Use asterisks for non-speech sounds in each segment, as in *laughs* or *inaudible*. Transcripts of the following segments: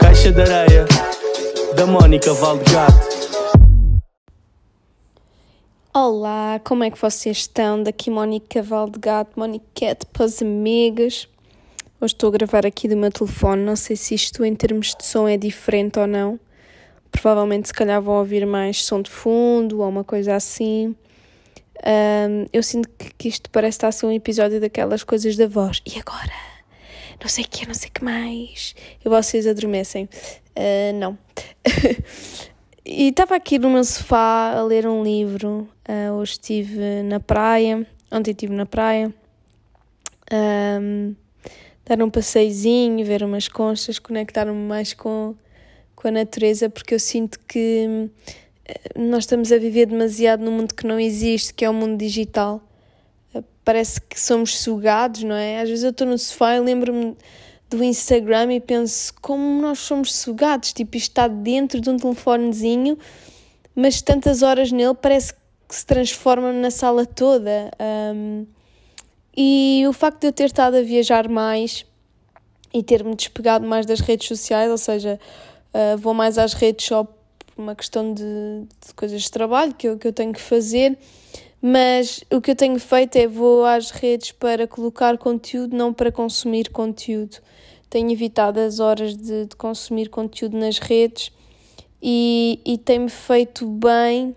Caixa de areia da Mónica Valdegato. Olá, como é que vocês estão? Daqui Mónica Valdegato, Moniquete para os amigos. Hoje estou a gravar aqui do meu telefone, não sei se isto em termos de som é diferente ou não. Provavelmente se calhar vão ouvir mais som de fundo ou uma coisa assim. Um, eu sinto que, que isto parece estar a ser um episódio daquelas coisas da voz. E agora? Não sei o que, não sei o que mais. E vocês adormecem. Uh, não. *laughs* e estava aqui no meu sofá a ler um livro. Uh, hoje estive na praia. Ontem estive na praia. Um, dar um passeiozinho, ver umas conchas, conectar-me mais com, com a natureza, porque eu sinto que nós estamos a viver demasiado num mundo que não existe, que é o mundo digital. Parece que somos sugados, não é? Às vezes eu estou no sofá e lembro-me do Instagram e penso como nós somos sugados, tipo, isto está dentro de um telefonezinho, mas tantas horas nele parece que se transforma na sala toda. Um, e o facto de eu ter estado a viajar mais e ter-me despegado mais das redes sociais, ou seja, uh, vou mais às redes só por uma questão de, de, coisas de trabalho que eu, que eu tenho que fazer, mas o que eu tenho feito é vou às redes para colocar conteúdo, não para consumir conteúdo. Tenho evitado as horas de, de consumir conteúdo nas redes e, e tem-me feito bem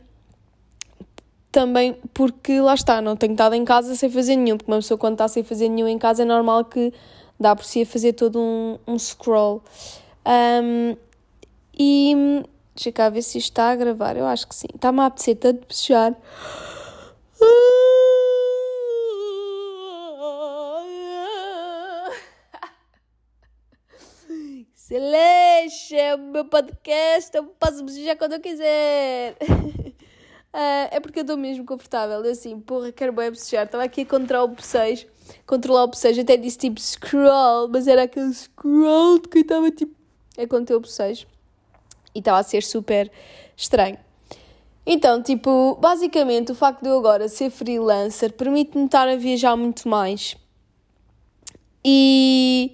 também porque lá está, não tenho estado em casa sem fazer nenhum, porque uma pessoa quando está sem fazer nenhum em casa é normal que dá por si a fazer todo um, um scroll. Um, e Deixa cá ver se isto está a gravar. Eu acho que sim. Está-me a apetecer tanto de puxar. Excelente! É o meu podcast. Eu posso bocejar quando eu quiser. Uh, *laughs* é porque eu estou mesmo confortável. Eu assim, porra, quero bem bocejar. Estava aqui a controlar o bocejo. Controlar o bocejo. Até disse tipo scroll, mas era aquele scroll que estava tipo. É quando eu bocejo e estava a ser super estranho. Então, tipo, basicamente o facto de eu agora ser freelancer permite-me estar a viajar muito mais e,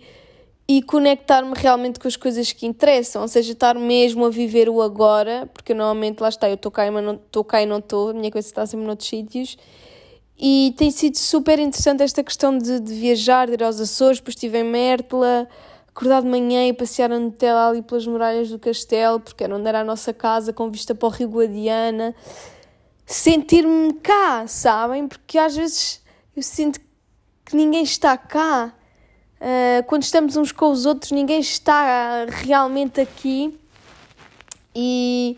e conectar-me realmente com as coisas que interessam, ou seja, estar mesmo a viver o agora, porque normalmente lá está, eu estou cá, mas não cá e não estou, a minha coisa está sempre noutros sítios. E tem sido super interessante esta questão de, de viajar, de ir aos Açores, depois estive em Mértola, acordar de manhã e passear a Nutella ali pelas muralhas do castelo, porque era onde era a nossa casa, com vista para o Rio Guadiana. Sentir-me cá, sabem? Porque às vezes eu sinto que ninguém está cá. Uh, quando estamos uns com os outros, ninguém está realmente aqui. E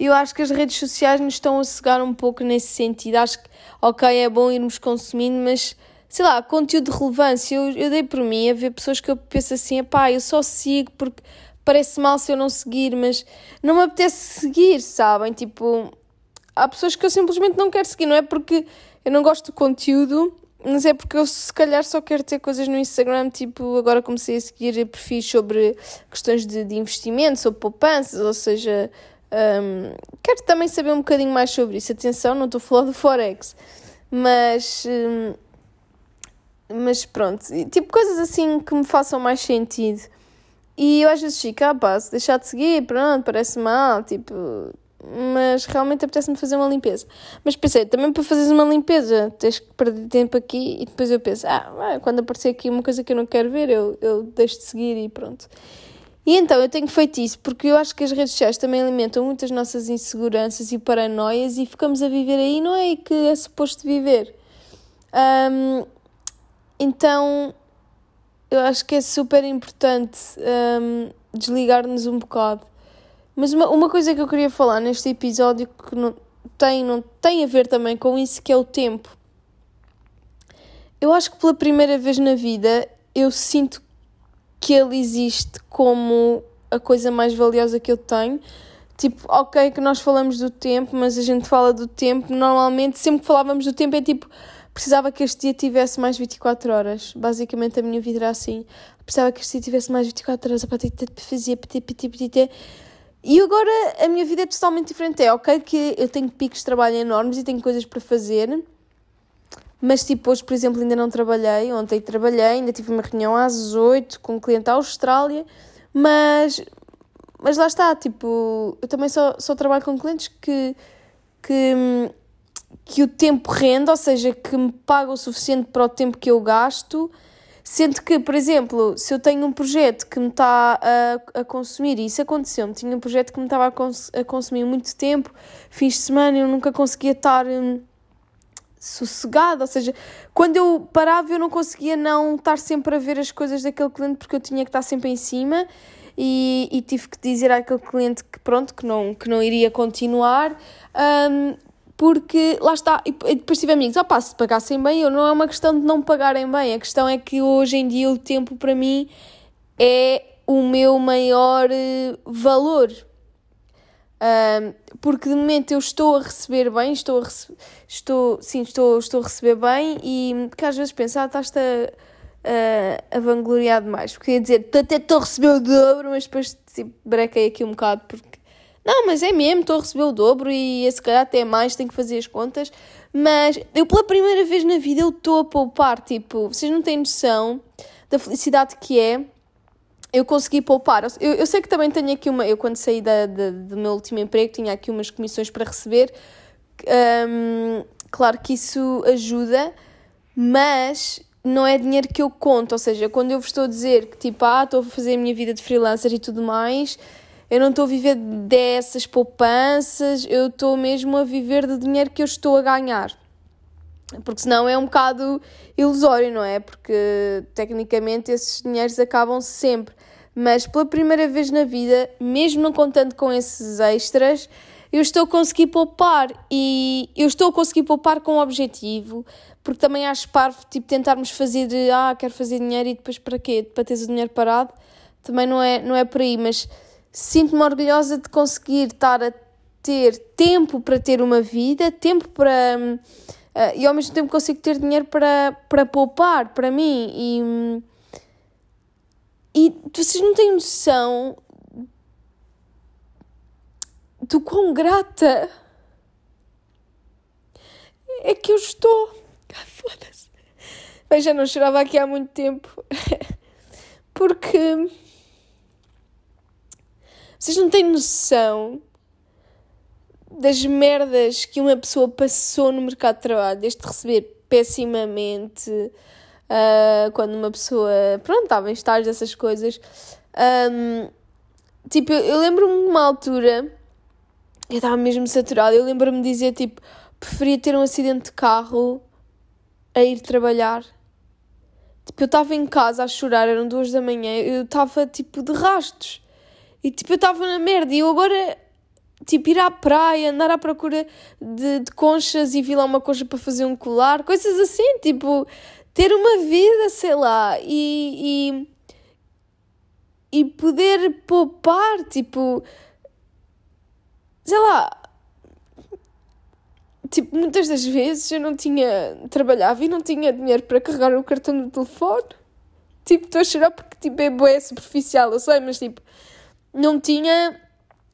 eu acho que as redes sociais nos estão a cegar um pouco nesse sentido. Acho que, ok, é bom irmos consumindo, mas sei lá, conteúdo de relevância. Eu, eu dei por mim a ver pessoas que eu penso assim, pá, eu só sigo porque parece mal se eu não seguir, mas não me apetece seguir, sabem? Tipo, há pessoas que eu simplesmente não quero seguir, não é porque eu não gosto do conteúdo, mas é porque eu se calhar só quero ter coisas no Instagram, tipo, agora comecei a seguir perfis sobre questões de, de investimento, sobre poupanças, ou seja, um, quero também saber um bocadinho mais sobre isso. Atenção, não estou a falar do Forex, mas. Um, mas pronto, tipo coisas assim que me façam mais sentido. E eu às vezes fico, ah pá, se deixar de seguir, pronto, parece mal, tipo. Mas realmente apetece-me fazer uma limpeza. Mas pensei, também para fazeres uma limpeza tens que perder tempo aqui e depois eu penso, ah, quando aparecer aqui uma coisa que eu não quero ver, eu, eu deixo de seguir e pronto. E então eu tenho feito isso porque eu acho que as redes sociais também alimentam muitas nossas inseguranças e paranoias e ficamos a viver aí, não é? que é suposto viver. Um, então, eu acho que é super importante um, desligar-nos um bocado. Mas uma, uma coisa que eu queria falar neste episódio que não tem, não tem a ver também com isso, que é o tempo. Eu acho que pela primeira vez na vida eu sinto que ele existe como a coisa mais valiosa que eu tenho. Tipo, ok, que nós falamos do tempo, mas a gente fala do tempo. Normalmente, sempre que falávamos do tempo, é tipo, precisava que este dia tivesse mais 24 horas. Basicamente a minha vida era assim. Precisava que este dia tivesse mais 24 horas. Fazia petit, petit, petit. E agora a minha vida é totalmente diferente. É ok que eu tenho picos de trabalho enormes e tenho coisas para fazer, mas tipo, hoje, por exemplo, ainda não trabalhei, ontem trabalhei, ainda tive uma reunião às 8 com um cliente da Austrália, mas, mas lá está, tipo, eu também só, só trabalho com clientes que, que, que o tempo rende, ou seja, que me pagam o suficiente para o tempo que eu gasto, Sendo que, por exemplo, se eu tenho um projeto que me está a, a consumir, e isso aconteceu-me, tinha um projeto que me estava a, cons a consumir muito tempo, fins de semana eu nunca conseguia estar hum, sossegada, ou seja, quando eu parava eu não conseguia não estar sempre a ver as coisas daquele cliente porque eu tinha que estar sempre em cima e, e tive que dizer àquele cliente que pronto, que não, que não iria continuar. Um, porque lá está, e depois tive amigos, ah pá, se pagassem bem, eu não é uma questão de não pagarem bem, a questão é que hoje em dia o tempo para mim é o meu maior uh, valor. Um, porque de momento eu estou a receber bem, estou a rece estou, sim, estou, estou a receber bem e que às vezes penso, ah, estás-te a, a, a vangloriar demais, porque ia dizer, até estou a receber o dobro, mas depois tipo, brequei aqui um bocado porque não, mas é mesmo, estou a receber o dobro e se calhar até mais, tenho que fazer as contas. Mas eu pela primeira vez na vida eu estou a poupar, tipo, vocês não têm noção da felicidade que é eu consegui poupar. Eu, eu sei que também tenho aqui uma. Eu, quando saí da, da, do meu último emprego, tinha aqui umas comissões para receber. Um, claro que isso ajuda, mas não é dinheiro que eu conto. Ou seja, quando eu vos estou a dizer que tipo, ah, estou a fazer a minha vida de freelancer e tudo mais, eu não estou a viver dessas poupanças, eu estou mesmo a viver do dinheiro que eu estou a ganhar. Porque senão é um bocado ilusório, não é? Porque tecnicamente esses dinheiros acabam sempre. Mas pela primeira vez na vida, mesmo não contando com esses extras, eu estou a conseguir poupar e eu estou a conseguir poupar com um objetivo, porque também acho parvo tipo, tentarmos fazer de ah, quero fazer dinheiro e depois para quê? Para teres o dinheiro parado? Também não é, não é por aí, mas sinto-me orgulhosa de conseguir estar a ter tempo para ter uma vida, tempo para. Uh, e ao mesmo tempo consigo ter dinheiro para, para poupar para mim. E, e vocês não têm noção do quão grata é que eu estou. Foda-se. Mas já não chorava aqui há muito tempo. *laughs* Porque vocês não têm noção das merdas que uma pessoa passou no mercado de trabalho, desde receber pessimamente, uh, quando uma pessoa, pronto, estava em estágios dessas coisas. Um, tipo, eu lembro-me de uma altura, eu estava mesmo saturada, eu lembro-me de dizer, tipo, preferia ter um acidente de carro a ir trabalhar. Tipo, eu estava em casa a chorar, eram duas da manhã, eu estava, tipo, de rastos. E tipo, eu estava na merda e eu agora, tipo, ir à praia, andar à procura de, de conchas e vi lá uma concha para fazer um colar, coisas assim, tipo, ter uma vida, sei lá, e, e, e poder poupar, tipo, sei lá, tipo, muitas das vezes eu não tinha, trabalhava e não tinha dinheiro para carregar o cartão do telefone. Tipo, estou a chorar porque, tipo, é boé superficial, eu sei, mas, tipo, não tinha.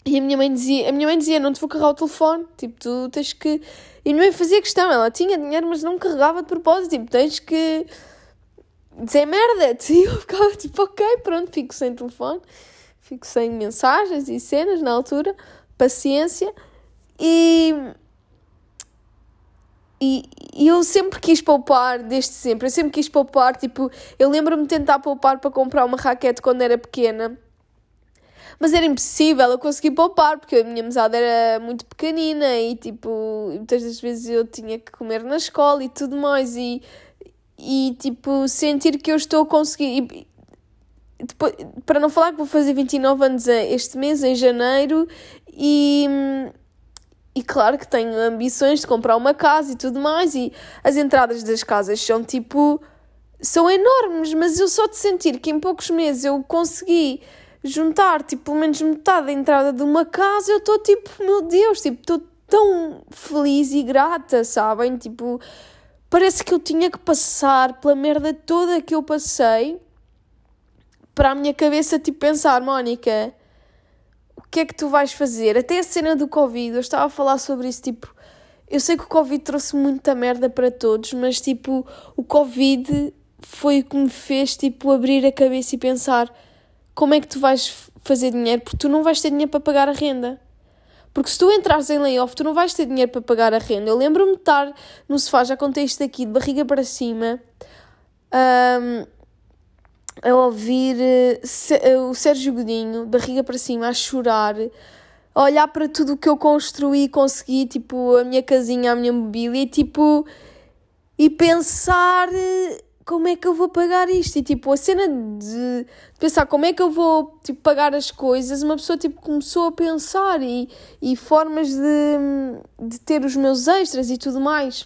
E a minha mãe dizia, a minha mãe dizia, não te vou carregar o telefone, tipo, tu tens que... E a minha mãe fazia questão, ela tinha dinheiro, mas não carregava de propósito, tipo, tens que dizer merda. *laughs* E eu ficava tipo, ok, pronto, fico sem telefone, fico sem mensagens e cenas na altura, paciência. E, e, e eu sempre quis poupar, desde sempre, eu sempre quis poupar, tipo, eu lembro-me de tentar poupar para comprar uma raquete quando era pequena mas era impossível eu conseguir poupar, porque a minha mesada era muito pequenina e, tipo, muitas das vezes eu tinha que comer na escola e tudo mais. E, e tipo, sentir que eu estou a conseguir. E, depois, para não falar que vou fazer 29 anos este mês, em janeiro, e, e claro que tenho ambições de comprar uma casa e tudo mais, e as entradas das casas são tipo. são enormes, mas eu só de sentir que em poucos meses eu consegui juntar, tipo, pelo menos metade da entrada de uma casa, eu estou tipo, meu Deus, tipo, estou tão feliz e grata, sabem? Tipo, parece que eu tinha que passar pela merda toda que eu passei para a minha cabeça, tipo, pensar, Mónica, o que é que tu vais fazer? Até a cena do Covid, eu estava a falar sobre isso, tipo, eu sei que o Covid trouxe muita merda para todos, mas tipo, o Covid foi o que me fez tipo abrir a cabeça e pensar como é que tu vais fazer dinheiro, porque tu não vais ter dinheiro para pagar a renda. Porque se tu entrares em layoff, tu não vais ter dinheiro para pagar a renda. Eu lembro-me de estar no sofá, já contei isto aqui, de barriga para cima, um, a ouvir uh, o Sérgio Godinho, de barriga para cima, a chorar, a olhar para tudo o que eu construí consegui, tipo, a minha casinha, a minha mobília, e tipo, e pensar eh, como é que eu vou pagar isto? E tipo, a cena de, pensar como é que eu vou tipo, pagar as coisas, uma pessoa tipo, começou a pensar e, e formas de, de ter os meus extras e tudo mais.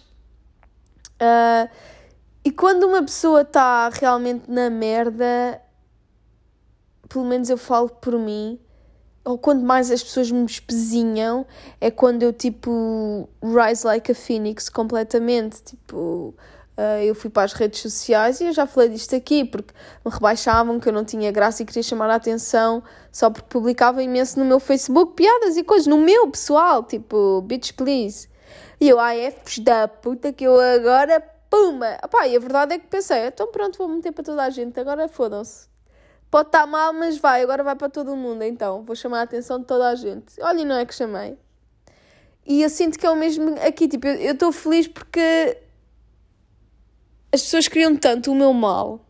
Uh, e quando uma pessoa está realmente na merda, pelo menos eu falo por mim, ou quando mais as pessoas me espezinham, é quando eu tipo rise like a phoenix completamente. Tipo, eu fui para as redes sociais e eu já falei disto aqui, porque me rebaixavam que eu não tinha graça e queria chamar a atenção só porque publicava imenso no meu Facebook piadas e coisas, no meu pessoal, tipo, bitch please. E eu, ai, Fs da puta que eu agora, puma! Opá, e a verdade é que pensei, então pronto, vou meter para toda a gente, agora fodam-se. Pode estar mal, mas vai, agora vai para todo mundo, então. Vou chamar a atenção de toda a gente. Olha, não é que chamei. E eu sinto que é o mesmo aqui, tipo, eu estou feliz porque as pessoas queriam tanto o meu mal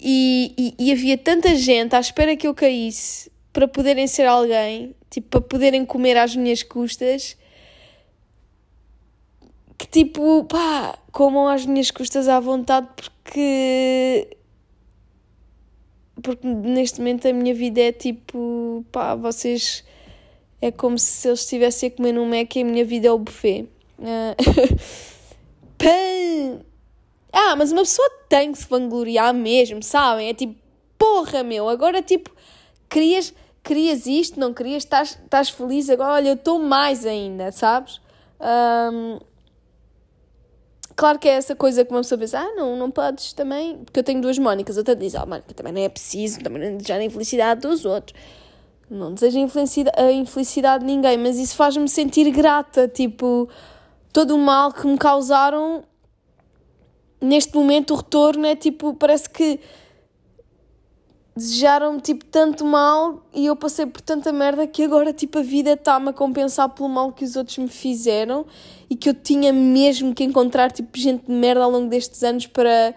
e, e, e, havia tanta gente à espera que eu caísse para poderem ser alguém, tipo, para poderem comer às minhas custas, que tipo, pá, comam às minhas custas à vontade porque porque neste momento a minha vida é tipo, pá, vocês. É como se eles estivessem a comer num Mac e a minha vida é o buffet. *laughs* Uh, pã! Ah, mas uma pessoa tem que se vangloriar mesmo, sabem? É tipo, porra, meu, agora tipo, querias, querias isto, não querias, estás, estás feliz, agora olha, eu estou mais ainda, sabes? Um, Claro que é essa coisa que uma pessoa pensa, ah, não, não podes também, porque eu tenho duas Mónicas, outra diz, ah, Mónica, também não é preciso, também não desejar a infelicidade dos outros. Não desejo a infelicidade de ninguém, mas isso faz-me sentir grata, tipo, todo o mal que me causaram, neste momento o retorno é tipo, parece que desejaram-me tipo tanto mal e eu passei por tanta merda que agora tipo a vida está-me a compensar pelo mal que os outros me fizeram e que eu tinha mesmo que encontrar tipo gente de merda ao longo destes anos para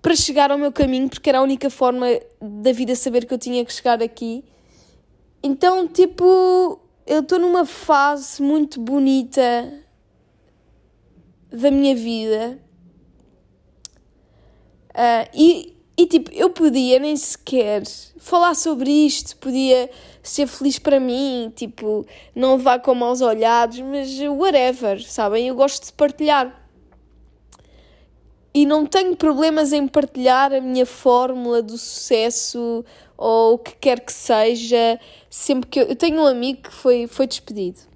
para chegar ao meu caminho porque era a única forma da vida saber que eu tinha que chegar aqui. Então, tipo, eu estou numa fase muito bonita da minha vida. Uh, e e tipo, eu podia nem sequer falar sobre isto, podia ser feliz para mim, tipo, não levar com maus olhados, mas whatever, sabem? Eu gosto de partilhar. E não tenho problemas em partilhar a minha fórmula do sucesso ou o que quer que seja, sempre que eu, eu tenho um amigo que foi, foi despedido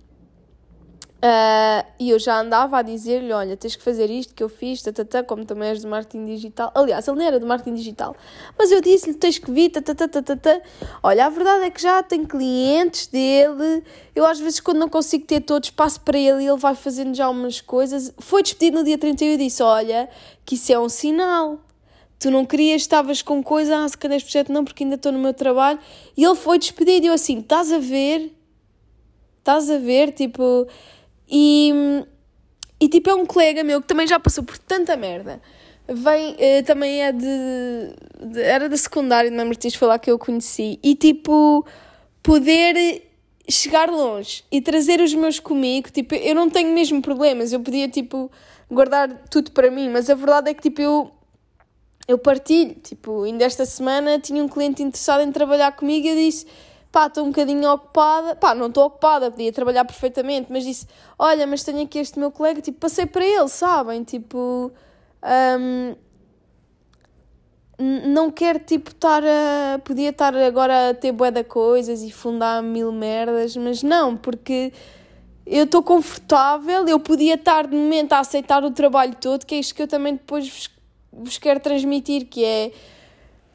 Uh, e eu já andava a dizer-lhe: Olha, tens que fazer isto que eu fiz, tatatá, como também és do marketing digital. Aliás, ele não era do marketing digital, mas eu disse-lhe: Tens que vir, tatatá. Olha, a verdade é que já tenho clientes dele. Eu, às vezes, quando não consigo ter todos, passo para ele e ele vai fazendo já umas coisas. Foi despedido no dia 31 e disse: Olha, que isso é um sinal. Tu não querias, estavas com coisa, ah, se calhar este projeto não, porque ainda estou no meu trabalho. E ele foi despedido. E eu assim: Estás a ver? Estás a ver? Tipo e, e tipo, é um colega meu que também já passou por tanta merda. Vem, eh, também é de, de, Era da secundária de Mãe Martins, foi lá que eu conheci. E tipo, poder chegar longe e trazer os meus comigo, tipo, eu não tenho mesmo problemas. Eu podia, tipo, guardar tudo para mim, mas a verdade é que, tipo, eu. Eu partilho, tipo, ainda esta semana tinha um cliente interessado em trabalhar comigo e eu disse: pá, estou um bocadinho ocupada, pá, não estou ocupada, podia trabalhar perfeitamente, mas disse, olha, mas tenho aqui este meu colega, tipo, passei para ele, sabem, tipo, um, não quero, tipo, estar a, podia estar agora a ter bué de coisas e fundar mil merdas, mas não, porque eu estou confortável, eu podia estar de momento a aceitar o trabalho todo, que é isto que eu também depois vos, vos quero transmitir, que é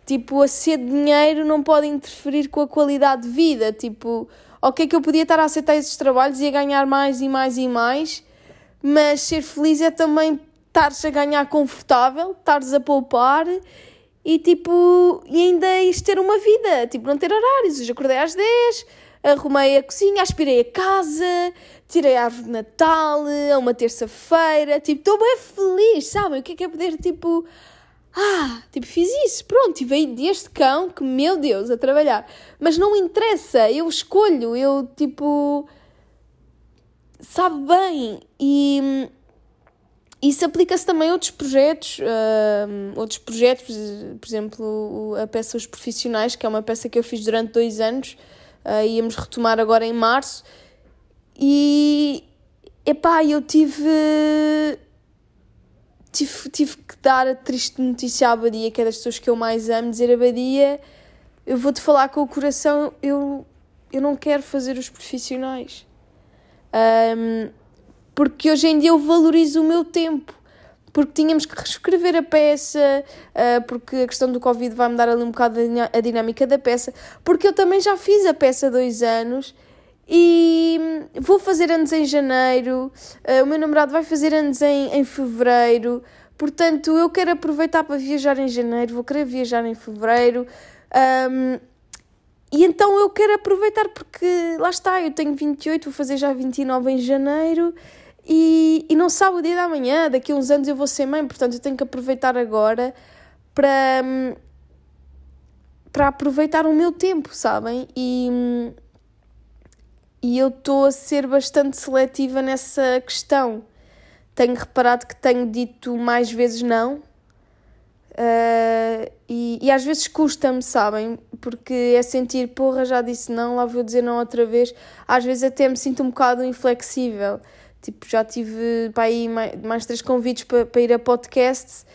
Tipo, a ser de dinheiro não pode interferir com a qualidade de vida. Tipo, ok, que eu podia estar a aceitar esses trabalhos e a ganhar mais e mais e mais, mas ser feliz é também estares a ganhar confortável, estares a poupar e tipo, e ainda isto ter uma vida, tipo, não ter horários. Hoje acordei às 10, arrumei a cozinha, aspirei a casa, tirei a árvore de Natal, a uma terça-feira, tipo, estou bem feliz, sabem? O que é que é poder, tipo, ah, tipo, fiz isso, pronto, e veio deste cão que, meu Deus, a trabalhar. Mas não interessa, eu escolho, eu, tipo, sabe bem, e isso aplica-se também a outros projetos, uh, outros projetos, por exemplo, a peça Os Profissionais, que é uma peça que eu fiz durante dois anos, uh, íamos retomar agora em março, e, epá, eu tive, tive, tive que dar a triste notícia à Abadia, que é das pessoas que eu mais amo, dizer Abadia, eu vou-te falar com o coração, eu, eu não quero fazer os profissionais. Um, porque hoje em dia eu valorizo o meu tempo. Porque tínhamos que reescrever a peça, uh, porque a questão do Covid vai mudar ali um bocado a dinâmica da peça. Porque eu também já fiz a peça há dois anos e vou fazer anos em janeiro. Uh, o meu namorado vai fazer anos em, em fevereiro. Portanto, eu quero aproveitar para viajar em janeiro, vou querer viajar em fevereiro. Um, e então eu quero aproveitar porque lá está, eu tenho 28, vou fazer já 29 em janeiro e, e não sabe o dia da manhã, daqui a uns anos eu vou ser mãe, portanto eu tenho que aproveitar agora para, para aproveitar o meu tempo, sabem? E, e eu estou a ser bastante seletiva nessa questão. Tenho reparado que tenho dito mais vezes não. Uh, e, e às vezes custa-me, sabem? Porque é sentir, porra, já disse não, lá vou dizer não outra vez. Às vezes até me sinto um bocado inflexível. Tipo, já tive para aí mais, mais três convites para, para ir a podcasts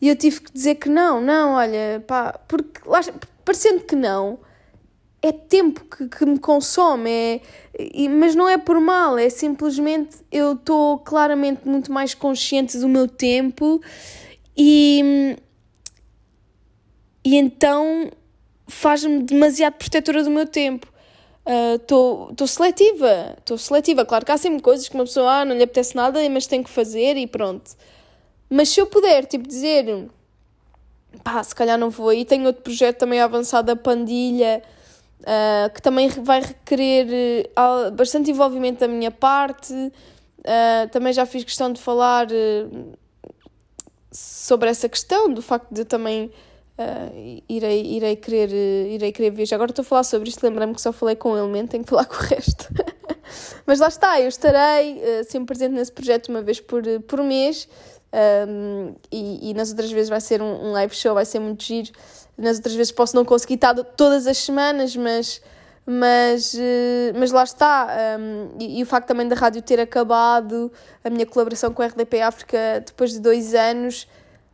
e eu tive que dizer que não, não, olha, pá, porque lá, parecendo que não, é tempo que, que me consome, é, mas não é por mal, é simplesmente eu estou claramente muito mais consciente do meu tempo e, e então faz-me demasiado protetora do meu tempo estou uh, seletiva, estou seletiva. Claro que há sempre coisas que uma pessoa ah, não lhe apetece nada, mas tem que fazer e pronto. Mas se eu puder, tipo, dizer pá, se calhar não vou aí, tenho outro projeto também avançado da Pandilha, uh, que também vai requerer uh, bastante envolvimento da minha parte. Uh, também já fiz questão de falar sobre essa questão, do facto de eu também irei, irei, querer, irei querer viajar. Agora estou a falar sobre isto, lembrei-me que só falei com ele, mesmo, tenho que falar *laughs* com o resto. Mas lá está, eu estarei sempre presente nesse projeto uma vez por, por mês um, e, e, nas outras vezes vai ser um, um, live show, vai ser muito giro. Nas outras vezes posso não conseguir estar todas as semanas, mas, mas, mas lá está. Um, e, e, o facto também da rádio ter acabado, a minha colaboração com a RDP África depois de dois anos.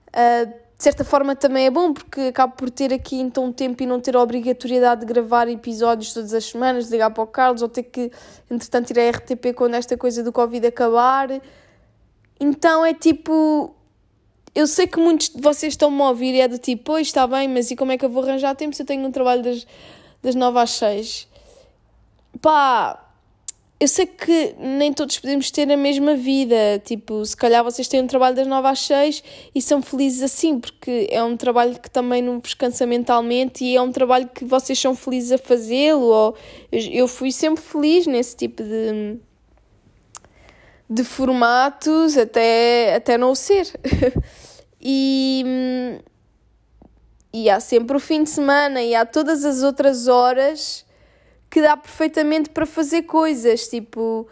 Uh, de certa forma também é bom porque acabo por ter aqui então tempo e não ter a obrigatoriedade de gravar episódios todas as semanas, de ligar para o Carlos ou ter que, entretanto, ir à RTP quando esta coisa do Covid acabar. Então é tipo. Eu sei que muitos de vocês estão-me a ouvir e é do tipo, pois está bem, mas e como é que eu vou arranjar tempo se eu tenho um trabalho das, das 9 às 6? Pá, eu sei que nem todos podemos ter a mesma vida, tipo, se calhar vocês têm um trabalho das 9 às 6 e são felizes assim, porque é um trabalho que também não vos cansa mentalmente e é um trabalho que vocês são felizes a fazê-lo, eu fui sempre feliz nesse tipo de, de formatos até, até não o ser. *laughs* e, e há sempre o fim de semana e há todas as outras horas que dá perfeitamente para fazer coisas, tipo,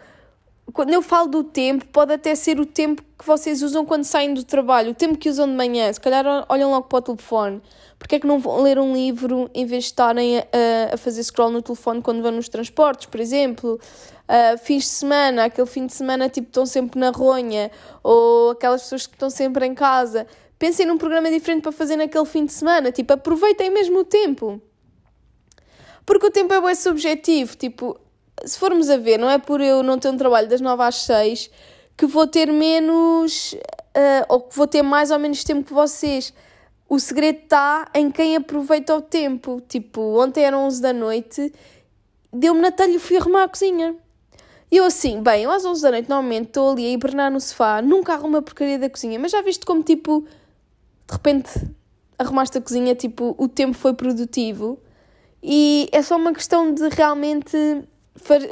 quando eu falo do tempo, pode até ser o tempo que vocês usam quando saem do trabalho, o tempo que usam de manhã, se calhar olham logo para o telefone. Porque é que não vão ler um livro em vez de estarem a, a fazer scroll no telefone quando vão nos transportes, por exemplo? Uh, fins de semana, aquele fim de semana tipo estão sempre na ronha, ou aquelas pessoas que estão sempre em casa. Pensem num programa diferente para fazer naquele fim de semana, tipo, aproveitem mesmo o tempo. Porque o tempo é bem subjetivo, tipo, se formos a ver, não é por eu não ter um trabalho das 9 às 6 que vou ter menos, uh, ou que vou ter mais ou menos tempo que vocês. O segredo está em quem aproveita o tempo. Tipo, ontem eram 11 da noite, deu-me na telha e fui arrumar a cozinha. E eu assim, bem, eu às 11 da noite normalmente estou ali a hibernar no sofá, nunca arrumo a porcaria da cozinha, mas já viste como tipo, de repente arrumaste a cozinha, tipo, o tempo foi produtivo e é só uma questão de realmente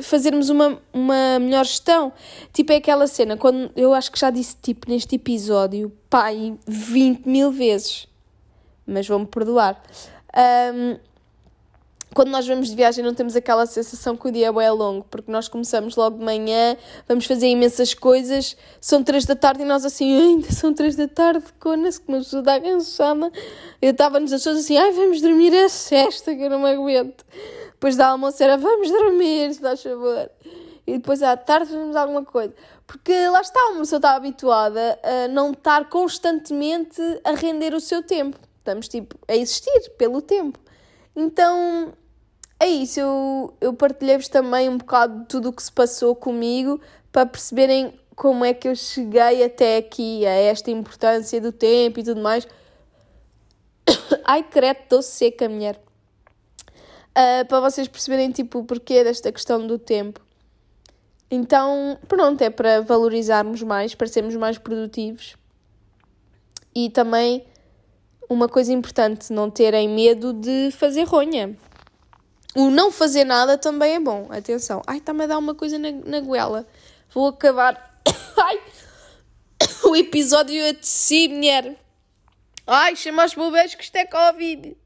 fazermos uma, uma melhor gestão. Tipo, é aquela cena, quando eu acho que já disse tipo neste episódio, pai, 20 mil vezes, mas vão-me perdoar. Um, quando nós vamos de viagem não temos aquela sensação que o dia é longo, porque nós começamos logo de manhã, vamos fazer imensas coisas, são três da tarde e nós assim, ainda são três da tarde, cona-se que uma pessoa está cansada. Eu estava-nos as assim, ai, vamos dormir a sexta, que eu não me aguento. Depois da almoço era, vamos dormir, se dá favor. E depois à tarde fazemos alguma coisa. Porque lá está, uma pessoa está habituada a não estar constantemente a render o seu tempo. Estamos, tipo, a existir pelo tempo. Então, é isso, eu, eu partilhei-vos também um bocado de tudo o que se passou comigo para perceberem como é que eu cheguei até aqui, a esta importância do tempo e tudo mais. *coughs* Ai, credo, estou seca, mulher. Uh, para vocês perceberem, tipo, o porquê desta questão do tempo. Então, pronto, é para valorizarmos mais, para sermos mais produtivos. E também, uma coisa importante, não terem medo de fazer ronha. O não fazer nada também é bom. Atenção. Ai, está-me a dar uma coisa na, na goela. Vou acabar. *coughs* Ai! *coughs* O episódio a si, mulher. Ai, chama os bobeiros que isto é Covid.